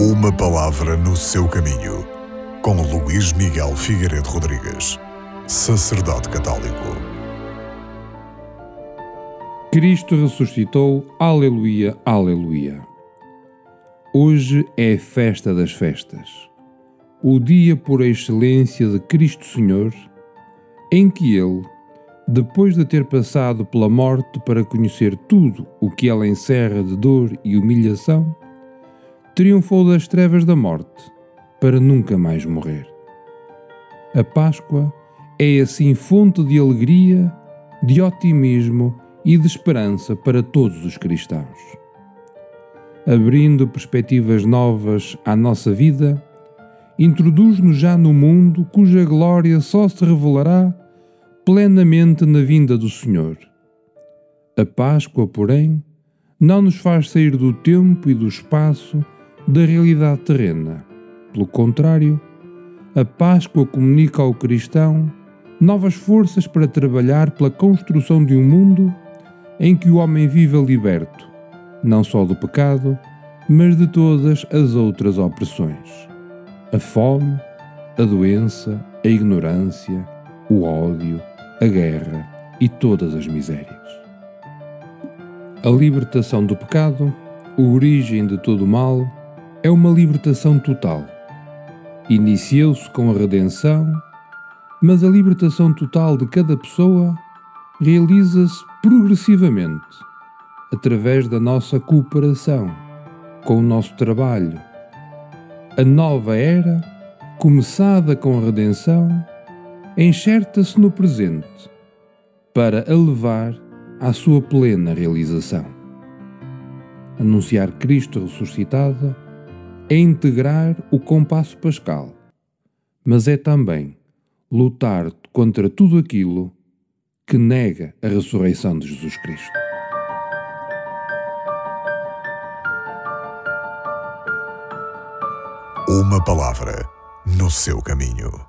Uma palavra no seu caminho, com Luís Miguel Figueiredo Rodrigues, sacerdote católico. Cristo ressuscitou, aleluia, aleluia. Hoje é a festa das festas, o dia por excelência de Cristo Senhor, em que Ele, depois de ter passado pela morte para conhecer tudo o que ela encerra de dor e humilhação, triunfou das trevas da morte para nunca mais morrer. A Páscoa é assim fonte de alegria, de otimismo e de esperança para todos os cristãos. Abrindo perspectivas novas à nossa vida, introduz-nos já no mundo cuja glória só se revelará plenamente na vinda do Senhor. A Páscoa, porém, não nos faz sair do tempo e do espaço da realidade terrena. Pelo contrário, a Páscoa comunica ao cristão novas forças para trabalhar pela construção de um mundo em que o homem viva liberto, não só do pecado, mas de todas as outras opressões: a fome, a doença, a ignorância, o ódio, a guerra e todas as misérias. A libertação do pecado, a origem de todo o mal, é uma libertação total. Iniciou-se com a redenção, mas a libertação total de cada pessoa realiza-se progressivamente, através da nossa cooperação, com o nosso trabalho. A nova era, começada com a redenção, enxerta-se no presente para a levar à sua plena realização. Anunciar Cristo ressuscitado é integrar o compasso pascal, mas é também lutar contra tudo aquilo que nega a ressurreição de Jesus Cristo. Uma palavra no seu caminho.